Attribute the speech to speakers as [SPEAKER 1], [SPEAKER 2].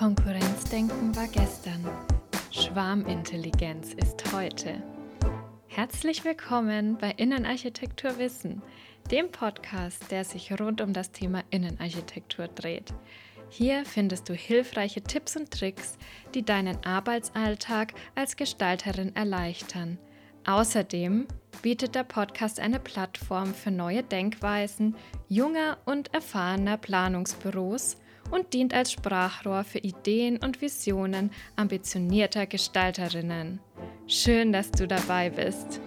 [SPEAKER 1] Umdenken war gestern. Schwarmintelligenz ist heute. Herzlich willkommen bei Innenarchitektur Wissen, dem Podcast, der sich rund um das Thema Innenarchitektur dreht. Hier findest du hilfreiche Tipps und Tricks, die deinen Arbeitsalltag als Gestalterin erleichtern. Außerdem bietet der Podcast eine Plattform für neue Denkweisen junger und erfahrener Planungsbüros und dient als Sprachrohr für Ideen und Visionen ambitionierter Gestalterinnen. Schön, dass du dabei bist.